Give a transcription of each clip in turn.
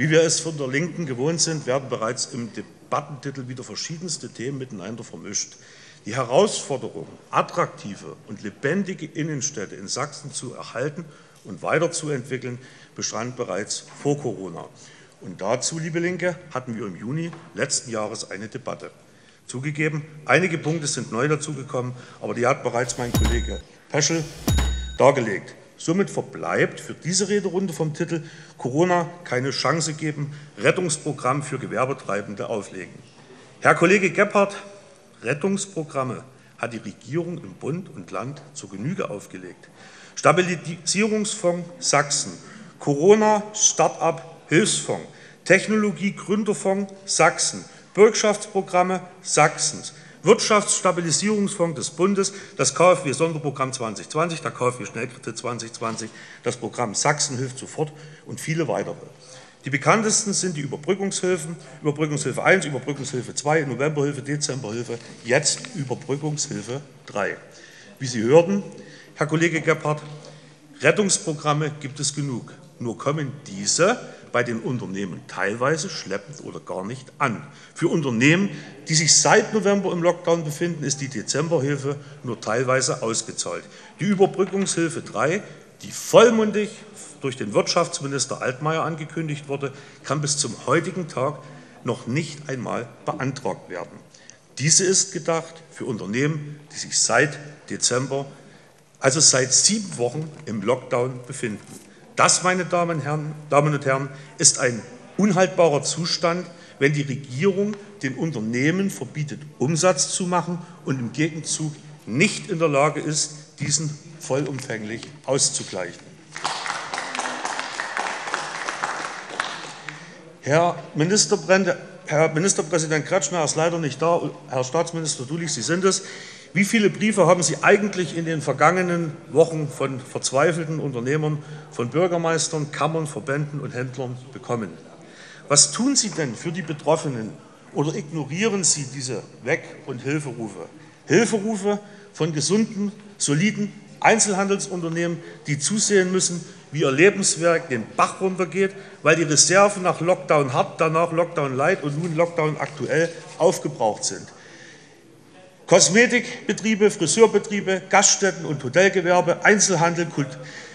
Wie wir es von der Linken gewohnt sind, werden bereits im Debattentitel wieder verschiedenste Themen miteinander vermischt. Die Herausforderung, attraktive und lebendige Innenstädte in Sachsen zu erhalten und weiterzuentwickeln, bestand bereits vor Corona. Und dazu, liebe Linke, hatten wir im Juni letzten Jahres eine Debatte. Zugegeben, einige Punkte sind neu dazugekommen, aber die hat bereits mein Kollege Peschel dargelegt. Somit verbleibt für diese Rederunde vom Titel Corona keine Chance geben, Rettungsprogramm für Gewerbetreibende auflegen. Herr Kollege Gebhardt, Rettungsprogramme hat die Regierung im Bund und Land zur Genüge aufgelegt. Stabilisierungsfonds Sachsen, Corona Start-up Hilfsfonds, Technologie Gründerfonds Sachsen, Bürgschaftsprogramme Sachsens, Wirtschaftsstabilisierungsfonds des Bundes, das KfW Sonderprogramm 2020, der KfW Schnellkredit 2020, das Programm Sachsen hilft sofort und viele weitere. Die bekanntesten sind die Überbrückungshilfen, Überbrückungshilfe 1, Überbrückungshilfe 2, Novemberhilfe, Dezemberhilfe, jetzt Überbrückungshilfe 3. Wie Sie hörten, Herr Kollege Gebhardt, Rettungsprogramme gibt es genug. Nur kommen diese bei den Unternehmen teilweise schleppend oder gar nicht an. Für Unternehmen, die sich seit November im Lockdown befinden, ist die Dezemberhilfe nur teilweise ausgezahlt. Die Überbrückungshilfe 3, die vollmundig durch den Wirtschaftsminister Altmaier angekündigt wurde, kann bis zum heutigen Tag noch nicht einmal beantragt werden. Diese ist gedacht für Unternehmen, die sich seit Dezember, also seit sieben Wochen im Lockdown befinden. Das, meine Damen und, Herren, Damen und Herren, ist ein unhaltbarer Zustand, wenn die Regierung den Unternehmen verbietet, Umsatz zu machen und im Gegenzug nicht in der Lage ist, diesen vollumfänglich auszugleichen. Herr, Herr Ministerpräsident Kretschmer ist leider nicht da. Herr Staatsminister Dulich, Sie sind es. Wie viele Briefe haben Sie eigentlich in den vergangenen Wochen von verzweifelten Unternehmern, von Bürgermeistern, Kammern, Verbänden und Händlern bekommen? Was tun Sie denn für die Betroffenen oder ignorieren Sie diese Weg- und Hilferufe? Hilferufe von gesunden, soliden Einzelhandelsunternehmen, die zusehen müssen, wie ihr Lebenswerk den Bach runtergeht, weil die Reserven nach Lockdown hart, danach Lockdown light und nun Lockdown aktuell aufgebraucht sind. Kosmetikbetriebe, Friseurbetriebe, Gaststätten und Hotelgewerbe, Einzelhandel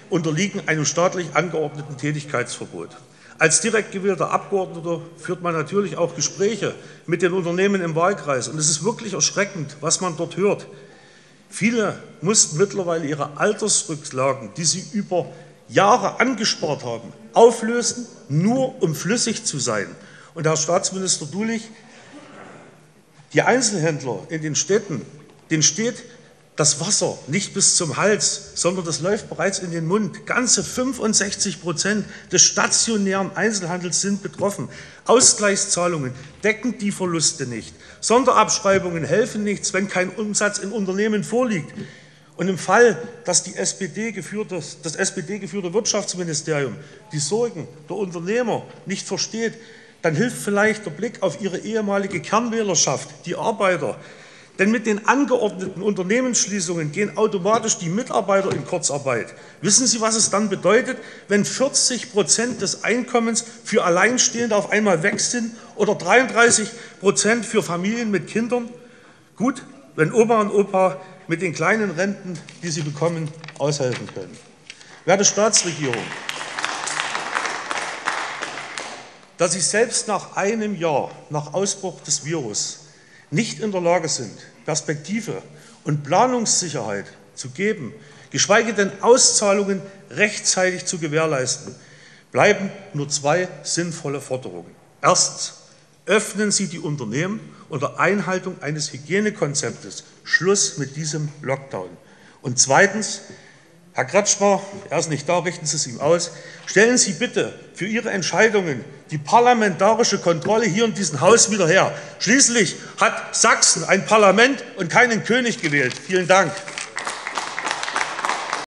unterliegen einem staatlich angeordneten Tätigkeitsverbot. Als direkt gewählter Abgeordneter führt man natürlich auch Gespräche mit den Unternehmen im Wahlkreis. Und es ist wirklich erschreckend, was man dort hört. Viele mussten mittlerweile ihre Altersrücklagen, die sie über Jahre angespart haben, auflösen, nur um flüssig zu sein. Und Herr Staatsminister Dulich, die Einzelhändler in den Städten, denen steht das Wasser nicht bis zum Hals, sondern das läuft bereits in den Mund. Ganze 65 Prozent des stationären Einzelhandels sind betroffen. Ausgleichszahlungen decken die Verluste nicht. Sonderabschreibungen helfen nichts, wenn kein Umsatz in Unternehmen vorliegt. Und im Fall, dass die SPD geführte, das SPD-geführte Wirtschaftsministerium die Sorgen der Unternehmer nicht versteht, dann hilft vielleicht der Blick auf Ihre ehemalige Kernwählerschaft, die Arbeiter. Denn mit den angeordneten Unternehmensschließungen gehen automatisch die Mitarbeiter in Kurzarbeit. Wissen Sie, was es dann bedeutet, wenn 40 Prozent des Einkommens für Alleinstehende auf einmal weg sind oder 33 Prozent für Familien mit Kindern? Gut, wenn Oma und Opa mit den kleinen Renten, die sie bekommen, aushelfen können. Werte Staatsregierung, dass Sie selbst nach einem Jahr nach Ausbruch des Virus nicht in der Lage sind, Perspektive und Planungssicherheit zu geben, geschweige denn Auszahlungen rechtzeitig zu gewährleisten, bleiben nur zwei sinnvolle Forderungen. Erstens, öffnen Sie die Unternehmen unter Einhaltung eines Hygienekonzeptes. Schluss mit diesem Lockdown. Und zweitens, Herr Kretschmer, er ist nicht da, richten Sie es ihm aus. Stellen Sie bitte für Ihre Entscheidungen die parlamentarische Kontrolle hier in diesem Haus wieder her. Schließlich hat Sachsen ein Parlament und keinen König gewählt. Vielen Dank.